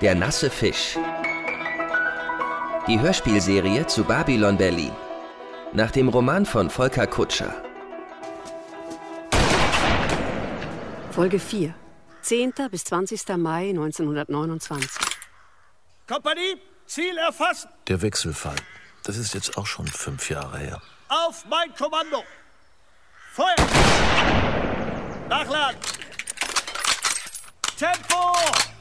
Der nasse Fisch. Die Hörspielserie zu Babylon Berlin. Nach dem Roman von Volker Kutscher. Folge 4. 10. bis 20. Mai 1929. Kompanie, Ziel erfassen. Der Wechselfall. Das ist jetzt auch schon fünf Jahre her. Auf mein Kommando. Feuer. Nachladen. Tempo.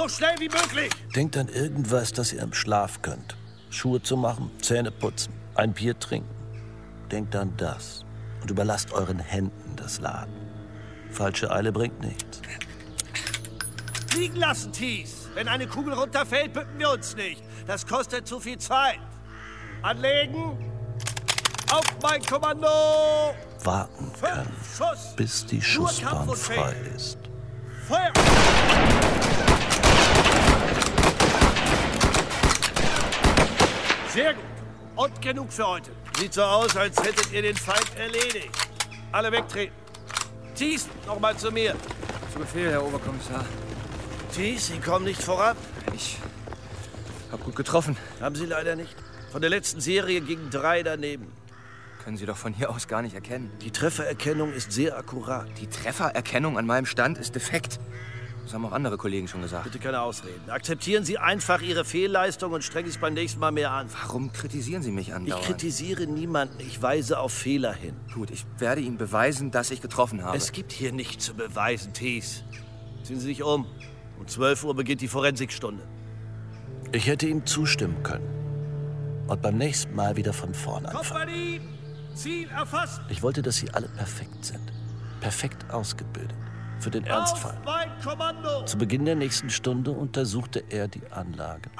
So schnell wie möglich. Denkt an irgendwas, das ihr im Schlaf könnt. Schuhe zu machen, Zähne putzen, ein Bier trinken. Denkt an das und überlasst euren Händen das Laden. Falsche Eile bringt nichts. Liegen lassen, Thies. Wenn eine Kugel runterfällt, bücken wir uns nicht. Das kostet zu viel Zeit. Anlegen. Auf mein Kommando. Warten können, Schuss. bis die Schussbahn frei ist. Feuer. Sehr gut. Und genug für heute. Sieht so aus, als hättet ihr den Feind erledigt. Alle wegtreten. Thies, nochmal zu mir. Zu Befehl, Herr Oberkommissar. Thies, Sie kommen nicht voran. Ich hab gut getroffen. Haben Sie leider nicht. Von der letzten Serie gingen drei daneben. Können Sie doch von hier aus gar nicht erkennen. Die Treffererkennung ist sehr akkurat. Die Treffererkennung an meinem Stand ist defekt. Das haben auch andere Kollegen schon gesagt. Bitte keine Ausreden. Akzeptieren Sie einfach Ihre Fehlleistung und strengen Sie es beim nächsten Mal mehr an. Warum kritisieren Sie mich Ich andauernd? kritisiere niemanden. Ich weise auf Fehler hin. Gut, ich werde Ihnen beweisen, dass ich getroffen habe. Es gibt hier nichts zu beweisen, Thies. Ziehen Sie sich um. Um 12 Uhr beginnt die Forensikstunde. Ich hätte ihm zustimmen können. Und beim nächsten Mal wieder von vorn anfangen. Kompanie, Ziel erfasst. Ich wollte, dass sie alle perfekt sind. Perfekt ausgebildet. Für den Ernstfall. Zu Beginn der nächsten Stunde untersuchte er die Anlage.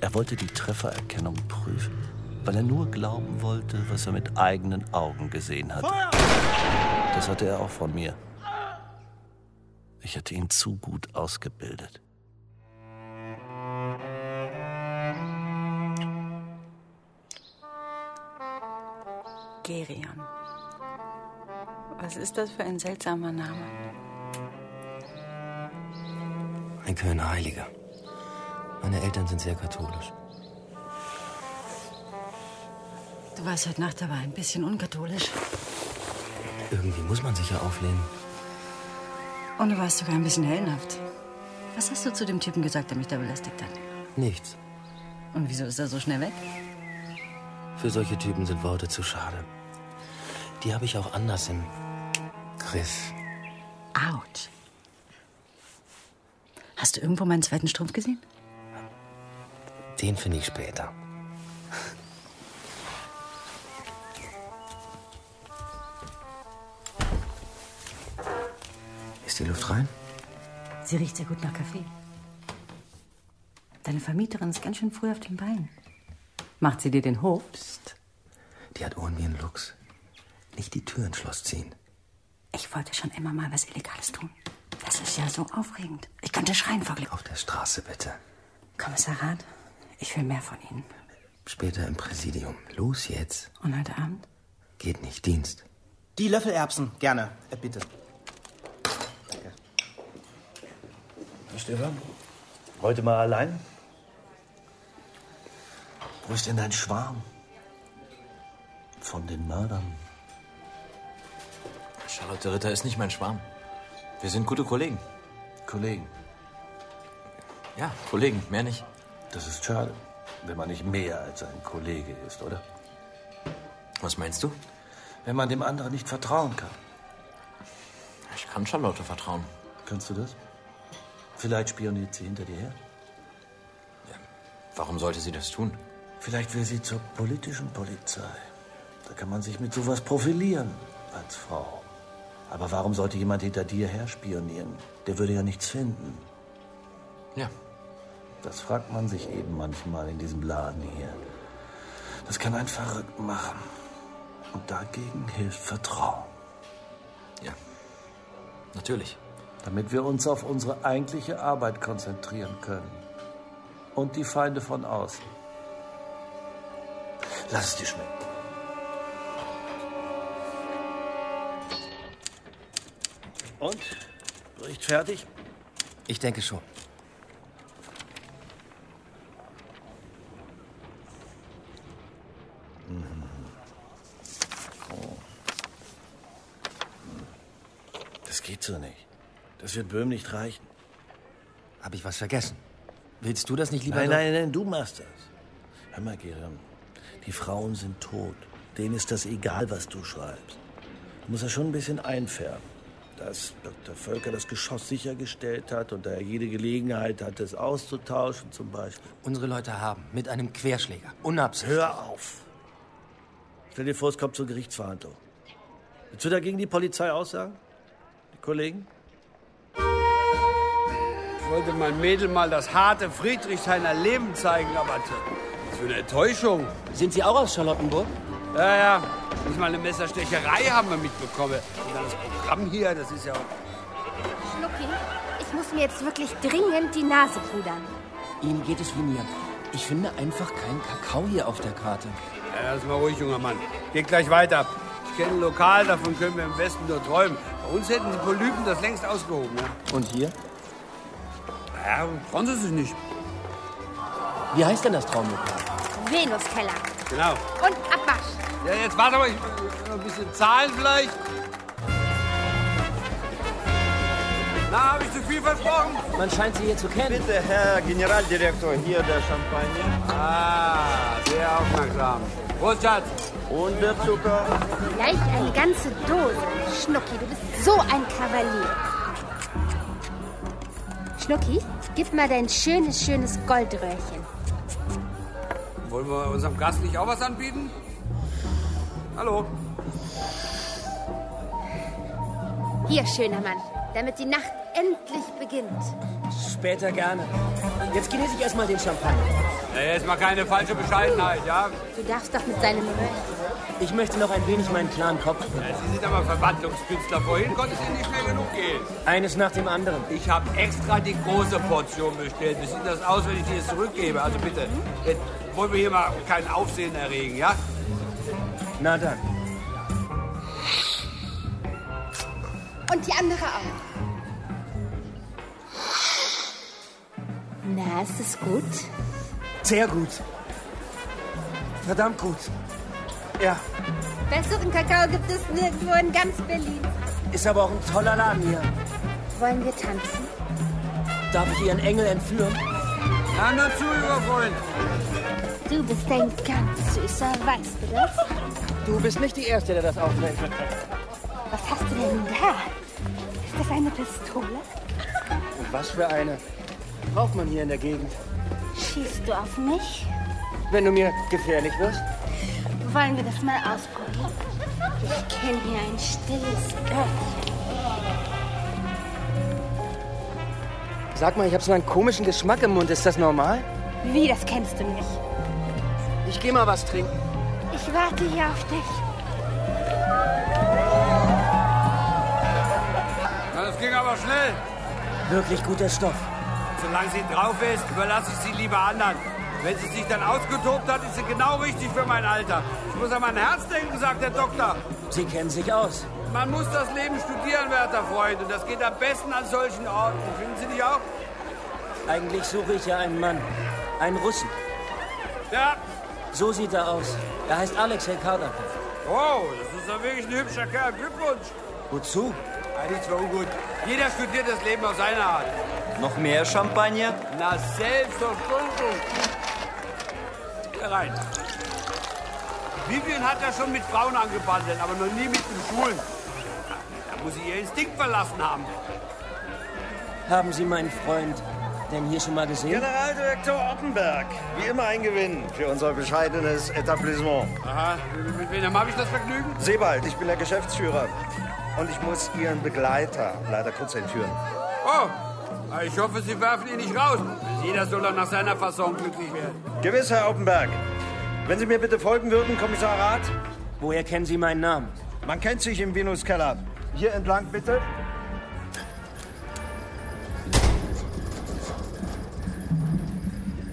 Er wollte die Treffererkennung prüfen, weil er nur glauben wollte, was er mit eigenen Augen gesehen hatte. Das hatte er auch von mir. Ich hatte ihn zu gut ausgebildet. Gerion. Was ist das für ein seltsamer Name? Ein Kölner Heiliger. Meine Eltern sind sehr katholisch. Du warst heute Nacht aber ein bisschen unkatholisch. Irgendwie muss man sich ja auflehnen. Und du warst sogar ein bisschen hellenhaft. Was hast du zu dem Typen gesagt, der mich da belästigt hat? Nichts. Und wieso ist er so schnell weg? Für solche Typen sind Worte zu schade. Die habe ich auch anders im Griff. Autsch. Hast du irgendwo meinen zweiten Strumpf gesehen? Den finde ich später. Ist die Luft rein? Sie riecht sehr gut nach Kaffee. Deine Vermieterin ist ganz schön früh auf den Beinen. Macht sie dir den Hof? Psst. Die hat Ohren wie ein Luchs. Nicht die Tür ins Schloss ziehen. Ich wollte schon immer mal was Illegales tun. Das ist ja so aufregend. Ich könnte schreien vor Glück. Auf der Straße bitte. Kommissarrat, ich will mehr von Ihnen. Später im Präsidium. Los jetzt. Und heute Abend? Geht nicht. Dienst. Die Löffelerbsen, gerne. Äh, bitte. Stefan, heute mal allein? Wo ist denn dein Schwarm? Von den Mördern. Charlotte Ritter ist nicht mein Schwarm. Wir sind gute Kollegen. Kollegen, Ja, Kollegen, mehr nicht. das ist schade, wenn man nicht mehr als ein Kollege ist, oder? Was meinst du? Wenn man dem anderen nicht vertrauen kann. Ich kann Charlotte vertrauen. Kannst du das? Vielleicht spioniert sie hinter dir her. Warum sollte sie das tun? Vielleicht will sie zur politischen Polizei. Da kann man sich mit sowas profilieren als Frau. Aber warum sollte jemand hinter dir her spionieren? Der würde ja nichts finden. Ja, Das fragt man sich eben manchmal in diesem Laden hier. Das kann einen verrückt machen. Und dagegen hilft Vertrauen. ja. Natürlich. Damit wir uns auf unsere eigentliche Arbeit konzentrieren können. Und die Feinde von außen. Lass es dir schmecken. Und? Bericht fertig? Ich denke schon. Mhm. Das geht so nicht. Das wird Böhm nicht reichen. Habe ich was vergessen? Willst du das nicht lieber? Nein, nein, nein, du machst das. Hör mal, Gerim. Die Frauen sind tot. Denen ist das egal, was du schreibst. Du musst das schon ein bisschen einfärben. Dass Dr. Völker das Geschoss sichergestellt hat und er jede Gelegenheit hat, es auszutauschen zum Beispiel. Unsere Leute haben mit einem Querschläger unabsichtlich. Hör auf! Stell dir vor, es kommt zur Gerichtsverhandlung. Willst du dagegen die Polizei aussagen? Die Kollegen? Ich wollte mein Mädel mal das harte Friedrichshainer Leben zeigen, aber was für eine Enttäuschung. Sind Sie auch aus Charlottenburg? Ja, ja. Nicht mal eine Messerstecherei haben wir mitbekommen. Und dann das Programm hier, das ist ja auch... Schnucki, ich muss mir jetzt wirklich dringend die Nase pudern. Ihnen geht es wie mir. Ich finde einfach keinen Kakao hier auf der Karte. Ja, lass mal ruhig, junger Mann. Geht gleich weiter. Ich kenne ein Lokal, davon können wir im Westen nur träumen. Bei uns hätten die Polypen das längst ausgehoben. Ja, Und hier? ja sie sich nicht. Wie heißt denn das Traumlokal? Venuskeller. Genau. Und Abwasch. Ja, jetzt warte mal, ich noch ein bisschen Zahlen vielleicht. Na, habe ich zu viel versprochen? Man scheint Sie hier zu kennen. Bitte, Herr Generaldirektor, hier der Champagner. Ah, sehr aufmerksam. Prost, Schatz. Und der Zucker. Gleich eine ganze Dose. Schnucki, du bist so ein Kavalier. Schnucki, gib mal dein schönes, schönes Goldröhrchen. Wollen wir unserem Gast nicht auch was anbieten? Hallo. Hier, schöner Mann, damit die Nacht endlich beginnt. Später gerne. Jetzt genieße ich erstmal den Champagner. Ja, jetzt mal keine falsche Bescheidenheit, ja? Du darfst doch mit seinem Röhrchen. Ich möchte noch ein wenig meinen klaren Kopf. ja Sie sind aber Verwandlungskünstler. Vorhin konnte es Ihnen nicht schnell genug gehen. Eines nach dem anderen. Ich habe extra die große Portion bestellt. Wie sieht das aus, wenn ich die jetzt zurückgebe? Also bitte, jetzt wollen wir hier mal kein Aufsehen erregen, ja? Na dann. Und die andere auch. Na, ist es gut? Sehr gut. Verdammt gut. Ja, Besseren Kakao gibt es nirgendwo in ganz Berlin. ist aber auch ein toller Laden hier. Wollen wir tanzen? Darf ich Ihren Engel entführen? Na, nur zu, lieber Freund. Du bist ein ganz süßer, weißt du das? Du bist nicht die Erste, der das auffällt. Was hast du denn da? Ist das eine Pistole? Und was für eine braucht man hier in der Gegend? Schießt du auf mich? Wenn du mir gefährlich wirst? Wollen wir das mal ausprobieren? Ich kenne hier ein stilles Örtchen. Sag mal, ich habe so einen komischen Geschmack im Mund. Ist das normal? Wie, das kennst du nicht? Ich geh mal was trinken. Ich warte hier auf dich. Na, das ging aber schnell. Wirklich guter Stoff. Solange sie drauf ist, überlasse ich sie lieber anderen. Wenn sie sich dann ausgetobt hat, ist sie genau richtig für mein Alter. Ich muss an mein Herz denken, sagt der Doktor. Sie kennen sich aus. Man muss das Leben studieren, werter Freund. Und das geht am besten an solchen Orten. Finden Sie nicht auch? Eigentlich suche ich ja einen Mann. Einen Russen. Ja. So sieht er aus. Er heißt Alexei Kardakow. Wow, das ist doch wirklich ein hübscher Kerl. Glückwunsch. Wozu? Ja, nichts für ungut. Jeder studiert das Leben auf seine Art. Noch mehr Champagner? Na, selbstverständlich. Hier rein. Vivian hat ja schon mit Frauen angebandelt, aber noch nie mit den Schulen. Da muss sie ihr Instinkt verlassen haben. Haben Sie meinen Freund denn hier schon mal gesehen? Generaldirektor Oppenberg. Wie immer ein Gewinn für unser bescheidenes Etablissement. Aha, mit wem habe ich das Vergnügen? Sebald, ich bin der Geschäftsführer. Und ich muss Ihren Begleiter leider kurz entführen. Oh, ich hoffe, Sie werfen ihn nicht raus. Jeder soll doch nach seiner Fasson glücklich werden. Gewiss, Herr Oppenberg. Wenn Sie mir bitte folgen würden, Kommissar Rath. Woher kennen Sie meinen Namen? Man kennt sich im Venuskeller. Hier entlang, bitte.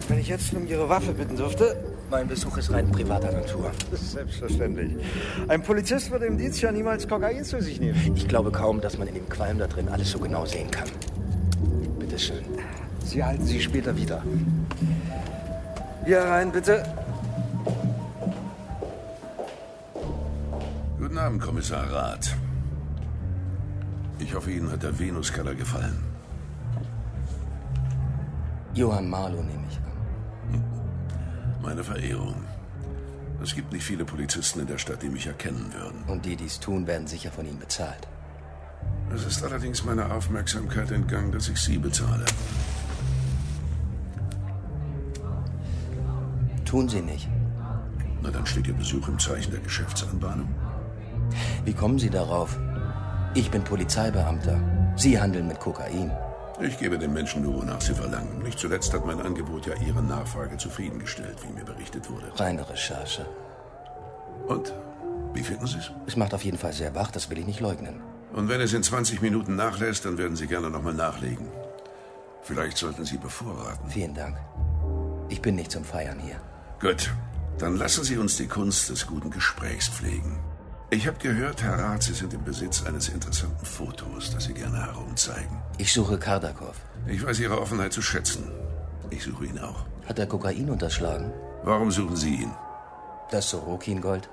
Wenn ich jetzt um Ihre Waffe bitten dürfte. Mein Besuch ist rein privater Natur. Selbstverständlich. Ein Polizist würde im Dienst ja niemals Kokain zu sich nehmen. Ich glaube kaum, dass man in dem Qualm da drin alles so genau sehen kann. Bitte schön. Sie halten sie später wieder. Hier rein, bitte. Guten Abend, Kommissar Rath. Ich hoffe, Ihnen hat der Venuskeller gefallen. Johann Marlow nehme ich an. Meine Verehrung. Es gibt nicht viele Polizisten in der Stadt, die mich erkennen würden. Und die, die es tun, werden sicher von Ihnen bezahlt. Es ist allerdings meiner Aufmerksamkeit entgangen, dass ich Sie bezahle. Tun Sie nicht. Na, dann steht Ihr Besuch im Zeichen der Geschäftsanbahnung. Wie kommen Sie darauf? Ich bin Polizeibeamter. Sie handeln mit Kokain. Ich gebe den Menschen nur, wonach sie verlangen. Nicht zuletzt hat mein Angebot ja Ihre Nachfrage zufriedengestellt, wie mir berichtet wurde. Reine Recherche. Und? Wie finden Sie es? Es macht auf jeden Fall sehr wach, das will ich nicht leugnen. Und wenn es in 20 Minuten nachlässt, dann werden Sie gerne nochmal nachlegen. Vielleicht sollten Sie bevorraten. Vielen Dank. Ich bin nicht zum Feiern hier. Gut, dann lassen Sie uns die Kunst des guten Gesprächs pflegen. Ich habe gehört, Herr Rath, Sie sind im Besitz eines interessanten Fotos, das Sie gerne herumzeigen. Ich suche Kardakov. Ich weiß Ihre Offenheit zu schätzen. Ich suche ihn auch. Hat er Kokain unterschlagen? Warum suchen Sie ihn? Das Sorokin-Gold?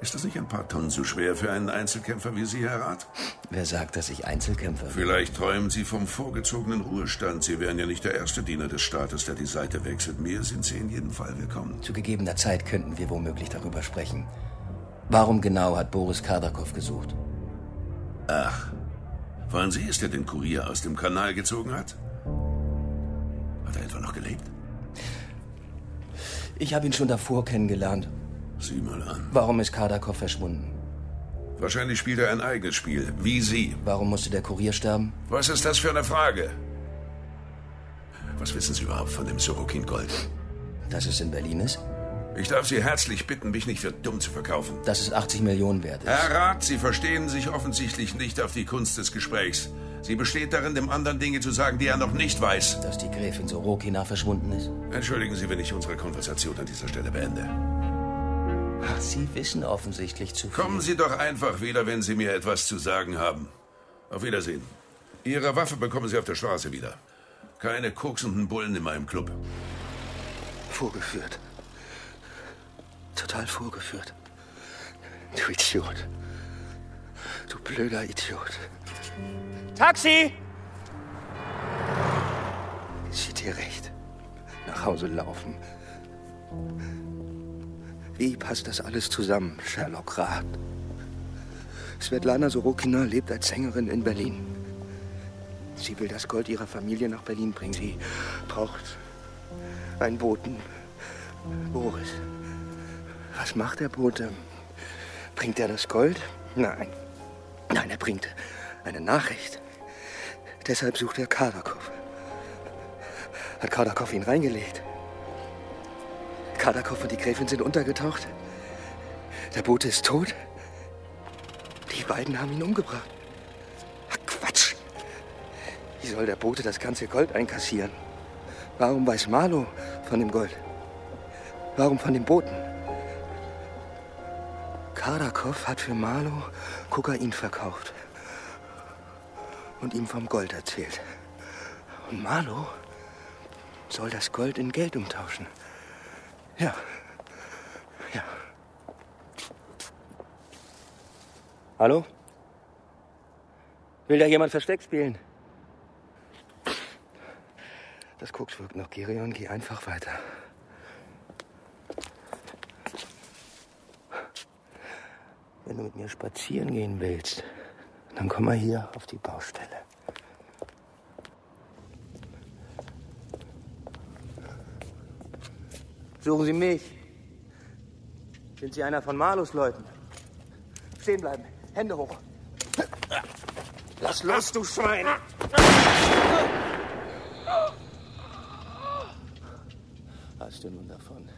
Ist das nicht ein paar Tonnen zu schwer für einen Einzelkämpfer wie Sie, Herr Rath? Wer sagt, dass ich Einzelkämpfer bin? Vielleicht träumen Sie vom vorgezogenen Ruhestand. Sie wären ja nicht der erste Diener des Staates, der die Seite wechselt. Mir sind Sie in jedem Fall willkommen. Zu gegebener Zeit könnten wir womöglich darüber sprechen. Warum genau hat Boris Kardakov gesucht? Ach, waren Sie es, der den Kurier aus dem Kanal gezogen hat? Hat er etwa noch gelebt? Ich habe ihn schon davor kennengelernt. Sieh mal an. Warum ist Kardakov verschwunden? Wahrscheinlich spielt er ein eigenes Spiel, wie Sie. Warum musste der Kurier sterben? Was ist das für eine Frage? Was wissen Sie überhaupt von dem Sorokin Gold? Dass es in Berlin ist? Ich darf Sie herzlich bitten, mich nicht für dumm zu verkaufen. Dass es 80 Millionen wert ist. Herr Rat, Sie verstehen sich offensichtlich nicht auf die Kunst des Gesprächs. Sie besteht darin, dem anderen Dinge zu sagen, die er noch nicht weiß. Dass die Gräfin Sorokina verschwunden ist? Entschuldigen Sie, wenn ich unsere Konversation an dieser Stelle beende. Ach, Sie wissen offensichtlich zu viel. Kommen Sie doch einfach wieder, wenn Sie mir etwas zu sagen haben. Auf Wiedersehen. Ihre Waffe bekommen Sie auf der Straße wieder. Keine koksenden Bullen in meinem Club. Vorgeführt. Total vorgeführt. Du Idiot. Du blöder Idiot. Taxi! Sieht dir recht. Nach Hause laufen. Wie passt das alles zusammen, Sherlock Rath? Svetlana Sorokina lebt als Sängerin in Berlin. Sie will das Gold ihrer Familie nach Berlin bringen. Sie braucht einen Boten. Boris. Was macht der Bote? Bringt er das Gold? Nein. Nein, er bringt eine Nachricht. Deshalb sucht er Kardakov. Hat Kardakov ihn reingelegt? Kardakov und die Gräfin sind untergetaucht. Der Bote ist tot. Die beiden haben ihn umgebracht. Ach, Quatsch. Wie soll der Bote das ganze Gold einkassieren? Warum weiß Marlow von dem Gold? Warum von dem Boten? Kardakov hat für Marlow Kokain verkauft und ihm vom Gold erzählt. Und Marlow soll das Gold in Geld umtauschen. Ja. Ja. Hallo? Will da jemand Versteck spielen? Das Koks wirkt noch, Gerion. Geh einfach weiter. Wenn du mit mir spazieren gehen willst, dann komm mal hier auf die Baustelle. Suchen Sie mich. Sind Sie einer von Marlos Leuten? Stehen bleiben. Hände hoch. Lass los, du Schwein! Hast du nun davon?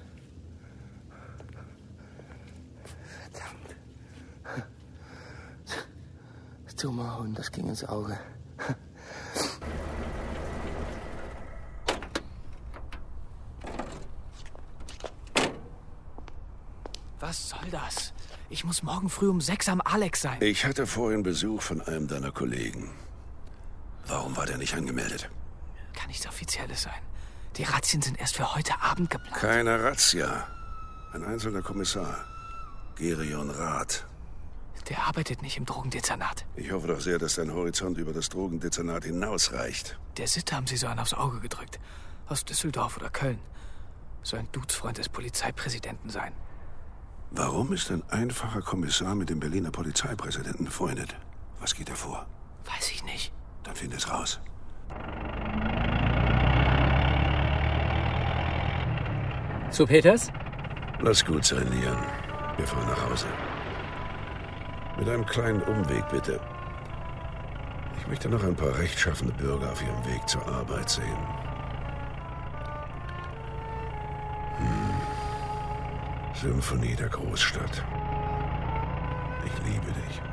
Verdammt. Das dummer Hund, das ging ins Auge. Was soll das? Ich muss morgen früh um sechs am Alex sein. Ich hatte vorhin Besuch von einem deiner Kollegen. Warum war der nicht angemeldet? Kann nichts Offizielles sein. Die Razzien sind erst für heute Abend geplant. Keine Razzia. Ein einzelner Kommissar. Gerion Rath. Der arbeitet nicht im Drogendezernat. Ich hoffe doch sehr, dass dein Horizont über das Drogendezernat hinausreicht. Der Sitte haben sie so einen aufs Auge gedrückt. Aus Düsseldorf oder Köln. Soll ein Dudesfreund des Polizeipräsidenten sein. Warum ist ein einfacher Kommissar mit dem Berliner Polizeipräsidenten befreundet? Was geht da vor? Weiß ich nicht. Dann find es raus. Zu Peters? Lass gut sein, Lian. Wir fahren nach Hause. Mit einem kleinen Umweg, bitte. Ich möchte noch ein paar rechtschaffende Bürger auf ihrem Weg zur Arbeit sehen. Symphonie der Großstadt. Ich liebe dich.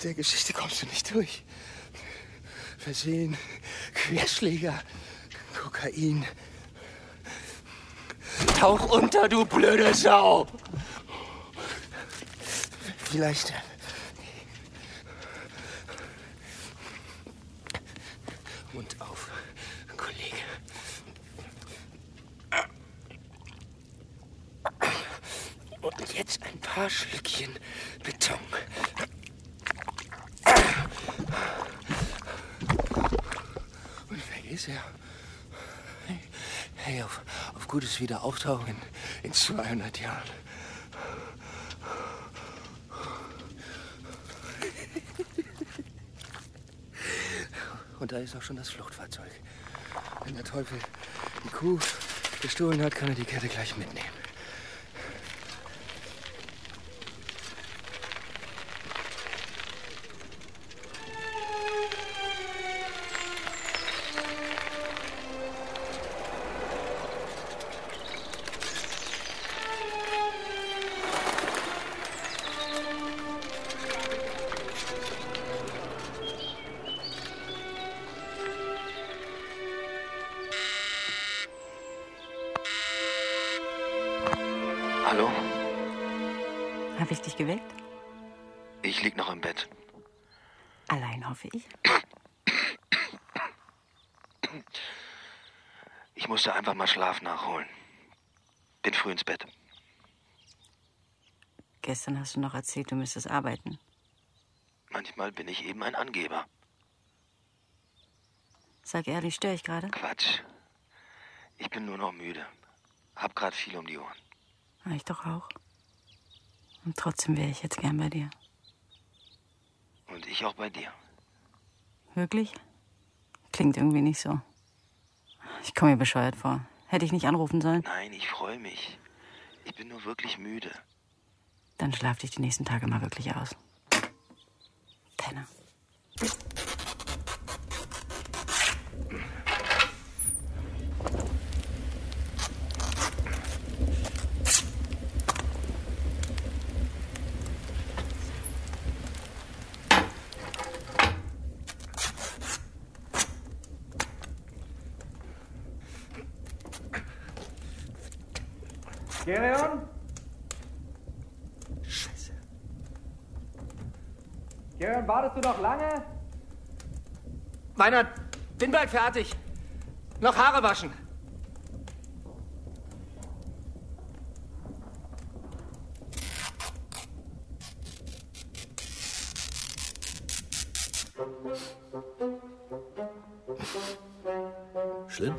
Mit der Geschichte kommst du nicht durch. Versehen, Querschläger, Kokain. Tauch unter, du blöde Sau! Vielleicht. Mund auf, Kollege. Und jetzt ein paar Schlückchen Beton. Er. Hey, auf, auf gutes Wiederauftauchen in, in 200 Jahren. Und da ist auch schon das Fluchtfahrzeug. Wenn der Teufel die Kuh gestohlen hat, kann er die Kette gleich mitnehmen. Hallo? Habe ich dich geweckt? Ich lieg noch im Bett. Allein hoffe ich. Ich musste einfach mal Schlaf nachholen. Bin früh ins Bett. Gestern hast du noch erzählt, du müsstest arbeiten. Manchmal bin ich eben ein Angeber. Sag ehrlich, störe ich gerade? Quatsch. Ich bin nur noch müde. Hab grad viel um die Ohren. Ah, Ich doch auch. Und trotzdem wäre ich jetzt gern bei dir. Und ich auch bei dir. Wirklich? Klingt irgendwie nicht so. Ich komme mir bescheuert vor. Hätte ich nicht anrufen sollen? Nein, ich freue mich. Ich bin nur wirklich müde. Dann schlaf dich die nächsten Tage mal wirklich aus. Penner. Gerion? Scheiße. Gerion, wartest du noch lange? Meinert, bin bald fertig. Noch Haare waschen. Schlimm?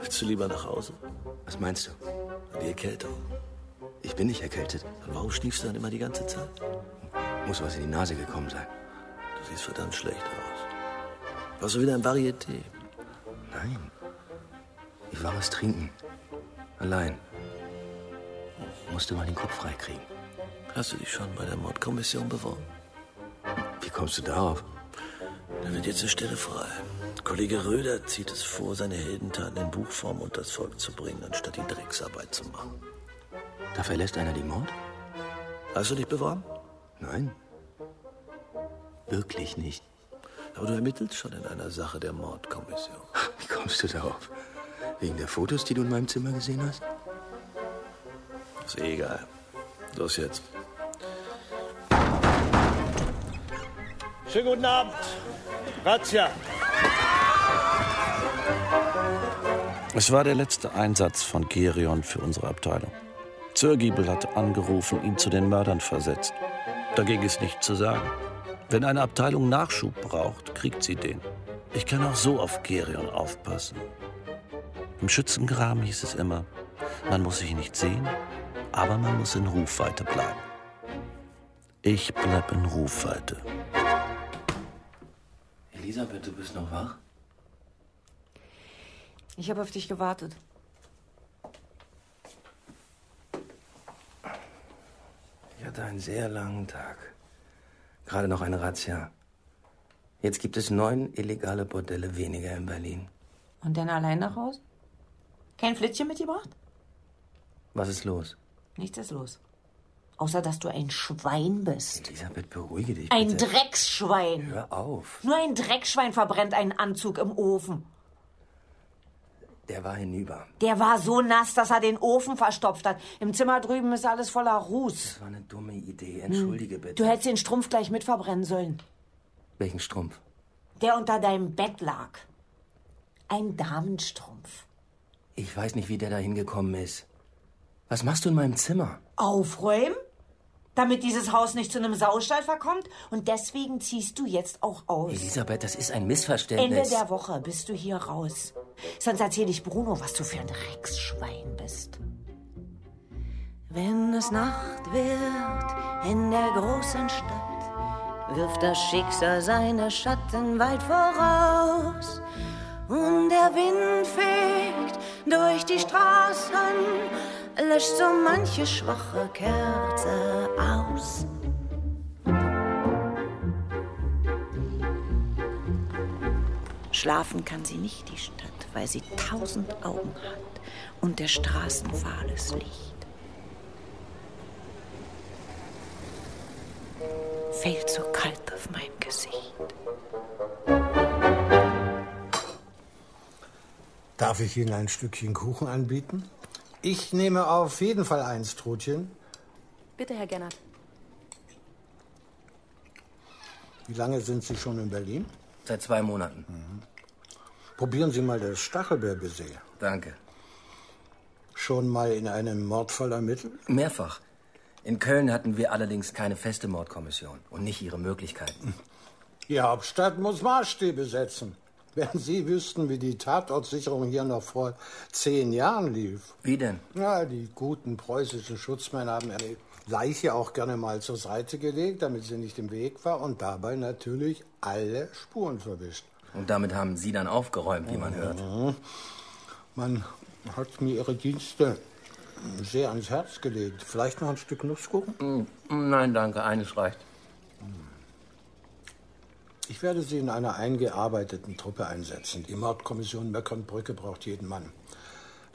Willst du lieber nach Hause? Was meinst du? Die Erkältung. Ich bin nicht erkältet. Dann warum schniefst du dann immer die ganze Zeit? Muss was in die Nase gekommen sein. Du siehst verdammt schlecht aus. Warst du wieder im Varieté? Nein. Ich war was trinken. Allein. Musste mal den Kopf freikriegen. Hast du dich schon bei der Mordkommission beworben? Wie kommst du darauf? Da wird jetzt eine Stelle frei. Kollege Röder zieht es vor, seine Heldentaten in Buchform und das Volk zu bringen, anstatt die Drecksarbeit zu machen. Da verlässt einer die Mord? Hast du dich beworben? Nein. Wirklich nicht. Aber du ermittelst schon in einer Sache der Mordkommission. Wie kommst du darauf? Wegen der Fotos, die du in meinem Zimmer gesehen hast? Ist eh egal. Los jetzt. Schönen guten Abend. Razzia. Es war der letzte Einsatz von Gerion für unsere Abteilung. Zirgiebel hatte angerufen, ihn zu den Mördern versetzt. Dagegen ist nichts zu sagen. Wenn eine Abteilung Nachschub braucht, kriegt sie den. Ich kann auch so auf Gerion aufpassen. Im Schützengraben hieß es immer, man muss sich nicht sehen, aber man muss in Rufweite bleiben. Ich bleib in Rufweite. Elisabeth, du bist noch wach? Ich habe auf dich gewartet. Ich hatte einen sehr langen Tag. Gerade noch eine Razzia. Jetzt gibt es neun illegale Bordelle weniger in Berlin. Und dann allein nach Hause? Kein Flittchen mitgebracht? Was ist los? Nichts ist los. Außer, dass du ein Schwein bist. Elisabeth, beruhige dich. Ein bitte. Drecksschwein. Hör auf. Nur ein Dreckschwein verbrennt einen Anzug im Ofen. Der war hinüber. Der war so nass, dass er den Ofen verstopft hat. Im Zimmer drüben ist alles voller Ruß. Das war eine dumme Idee. Entschuldige bitte. Du hättest den Strumpf gleich mit verbrennen sollen. Welchen Strumpf? Der unter deinem Bett lag. Ein Damenstrumpf. Ich weiß nicht, wie der da hingekommen ist. Was machst du in meinem Zimmer? Aufräumen? Damit dieses Haus nicht zu einem Saustall verkommt? Und deswegen ziehst du jetzt auch aus. Elisabeth, das ist ein Ende Missverständnis. der Woche bist du hier raus. Sonst erzähle ich Bruno, was du für ein Drecksschwein bist. Wenn es Nacht wird in der großen Stadt, wirft das Schicksal seine Schatten weit voraus. Und der Wind fegt durch die Straßen, löscht so manche schwache Kerze aus. Schlafen kann sie nicht die Stadt, weil sie tausend Augen hat und der Straßen fahles Licht. Fällt so kalt auf mein Gesicht. Darf ich Ihnen ein Stückchen Kuchen anbieten? Ich nehme auf jeden Fall eins, Trutchen. Bitte, Herr Gennert. Wie lange sind Sie schon in Berlin? Seit zwei Monaten. Probieren Sie mal das Stachelbeerbaiser. Danke. Schon mal in einem Mordfall ermittelt? Mehrfach. In Köln hatten wir allerdings keine feste Mordkommission und nicht ihre Möglichkeiten. Die Hauptstadt muss Maßstäbe setzen. Wenn Sie wüssten, wie die Tatortsicherung hier noch vor zehn Jahren lief. Wie denn? Ja, die guten preußischen Schutzmänner haben eine Leiche auch gerne mal zur Seite gelegt, damit sie nicht im Weg war und dabei natürlich alle Spuren verwischt. Und damit haben Sie dann aufgeräumt, wie man hört. Mhm. Man hat mir Ihre Dienste sehr ans Herz gelegt. Vielleicht noch ein Stück Nusskuchen? Nein, danke, eines reicht. Ich werde Sie in einer eingearbeiteten Truppe einsetzen. Die Mordkommission Möckernbrücke braucht jeden Mann.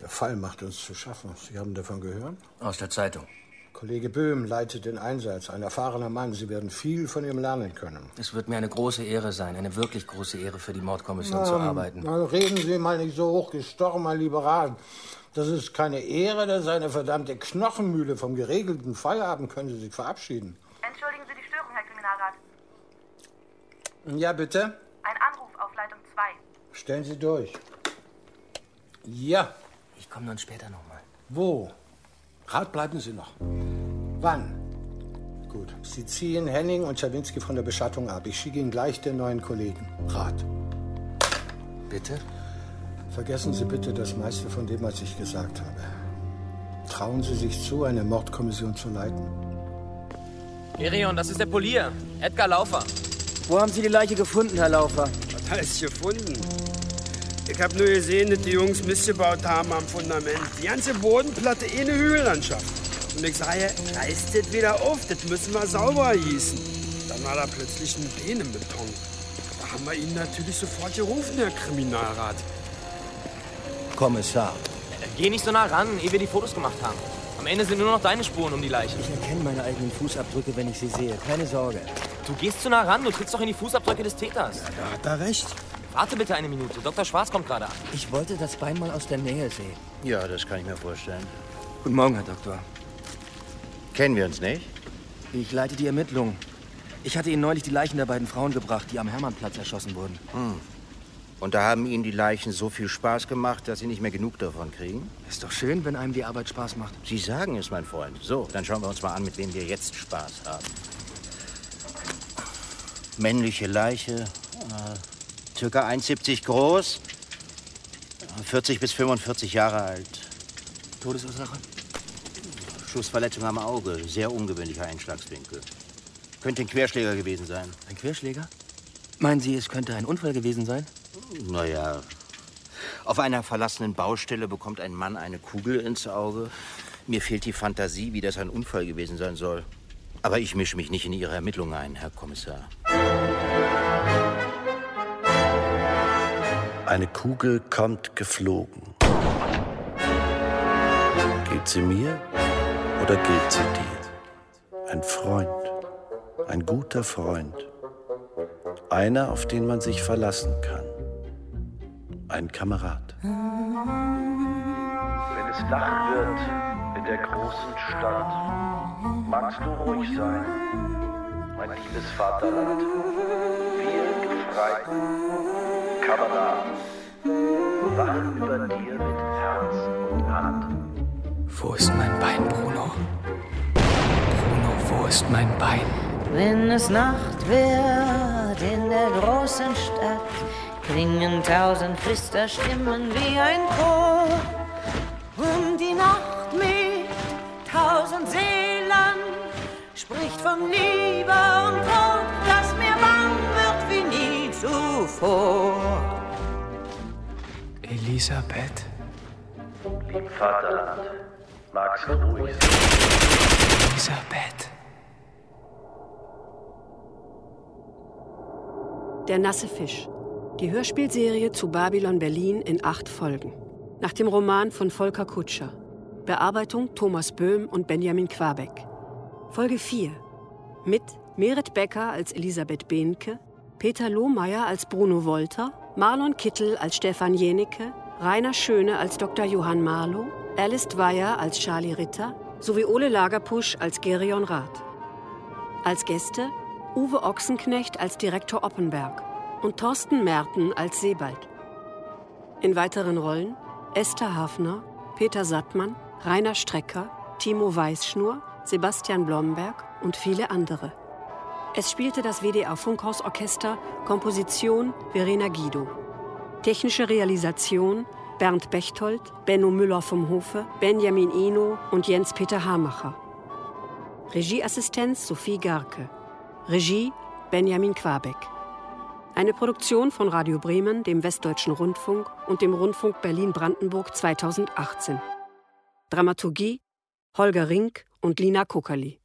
Der Fall macht uns zu schaffen. Sie haben davon gehört? Aus der Zeitung. Kollege Böhm leitet den Einsatz. Ein erfahrener Mann. Sie werden viel von ihm lernen können. Es wird mir eine große Ehre sein, eine wirklich große Ehre für die Mordkommission zu Na, arbeiten. na, reden Sie mal nicht so hochgestochen, mein Liberal. Das ist keine Ehre, das ist eine verdammte Knochenmühle. Vom geregelten Feierabend können Sie sich verabschieden. Entschuldigen Sie die Störung, Herr Kriminalrat. Ja, bitte? Ein Anruf auf Leitung 2. Stellen Sie durch. Ja. Ich komme dann später nochmal. Wo? Rat bleiben Sie noch. Wann? Gut. Sie ziehen Henning und Czerwinski von der Beschattung ab. Ich schicke Ihnen gleich den neuen Kollegen. Rat. Bitte? Vergessen Sie bitte das meiste von dem, was ich gesagt habe. Trauen Sie sich zu, eine Mordkommission zu leiten? Gerion, das ist der Polier. Edgar Laufer. Wo haben Sie die Leiche gefunden, Herr Laufer? Was heißt gefunden? Ich hab nur gesehen, dass die Jungs Mist gebaut haben am Fundament. Die ganze Bodenplatte eh eine Hügellandschaft. Und ich sage, reißt das wieder auf, das müssen wir sauber gießen. Dann war da plötzlich ein Bein im Beton. haben wir ihn natürlich sofort gerufen, Herr Kriminalrat. Kommissar. Geh nicht so nah ran, ehe wir die Fotos gemacht haben. Am Ende sind nur noch deine Spuren um die Leiche. Ich erkenne meine eigenen Fußabdrücke, wenn ich sie sehe. Keine Sorge. Du gehst zu nah ran, du trittst doch in die Fußabdrücke des Täters. Da hat er recht. Warte bitte eine Minute. Dr. Schwarz kommt gerade an. Ich wollte das Bein mal aus der Nähe sehen. Ja, das kann ich mir vorstellen. Guten Morgen, Herr Doktor. Kennen wir uns nicht? Ich leite die Ermittlungen. Ich hatte Ihnen neulich die Leichen der beiden Frauen gebracht, die am Hermannplatz erschossen wurden. Hm. Und da haben Ihnen die Leichen so viel Spaß gemacht, dass Sie nicht mehr genug davon kriegen? Ist doch schön, wenn einem die Arbeit Spaß macht. Sie sagen es, mein Freund. So, dann schauen wir uns mal an, mit wem wir jetzt Spaß haben. Männliche Leiche, äh, circa 1,70 groß, 40 bis 45 Jahre alt. Todesursache? Schussverletzung am Auge, sehr ungewöhnlicher Einschlagswinkel. Könnte ein Querschläger gewesen sein. Ein Querschläger? Meinen Sie, es könnte ein Unfall gewesen sein? Naja, auf einer verlassenen Baustelle bekommt ein Mann eine Kugel ins Auge. Mir fehlt die Fantasie, wie das ein Unfall gewesen sein soll. Aber ich mische mich nicht in Ihre Ermittlungen ein, Herr Kommissar. Eine Kugel kommt geflogen. Gilt sie mir oder gilt sie dir? Ein Freund, ein guter Freund, einer, auf den man sich verlassen kann, ein Kamerad. Wenn es Nacht wird in der großen Stadt, magst du ruhig sein, mein liebes Vaterland. Wir Gefreiten, Kameraden, wachen über dir mit Herz und Hand. Wo ist mein Bein, Bruno? Bruno, wo ist mein Bein? Wenn es Nacht wird in der großen Stadt, klingen tausend Flüsterstimmen wie ein Chor. Und die Nacht mit tausend Seelen spricht von Liebe und Tod, dass mir bang wird wie nie zuvor. Elisabeth. Lieb Vaterland, magst du ruhig sein. Elisabeth. Der nasse Fisch. Die Hörspielserie zu Babylon Berlin in acht Folgen. Nach dem Roman von Volker Kutscher. Bearbeitung Thomas Böhm und Benjamin Quabeck. Folge 4. Mit Meret Becker als Elisabeth Behnke, Peter Lohmeier als Bruno Wolter, Marlon Kittel als Stefan Jenecke, Rainer Schöne als Dr. Johann Marlow, Alice Dwyer als Charlie Ritter sowie Ole Lagerpusch als Gerion Rath. Als Gäste Uwe Ochsenknecht als Direktor Oppenberg und Thorsten Merten als Sebald. In weiteren Rollen Esther Hafner, Peter Sattmann, Rainer Strecker, Timo Weißschnur, Sebastian Blomberg und viele andere. Es spielte das WDR Funkhausorchester, Komposition Verena Guido. Technische Realisation Bernd Bechtold, Benno Müller vom Hofe, Benjamin Ino und Jens-Peter Hamacher. Regieassistenz Sophie Garke. Regie Benjamin Quabeck. Eine Produktion von Radio Bremen, dem Westdeutschen Rundfunk und dem Rundfunk Berlin-Brandenburg 2018. Dramaturgie Holger Rink und Lina Kuckerli.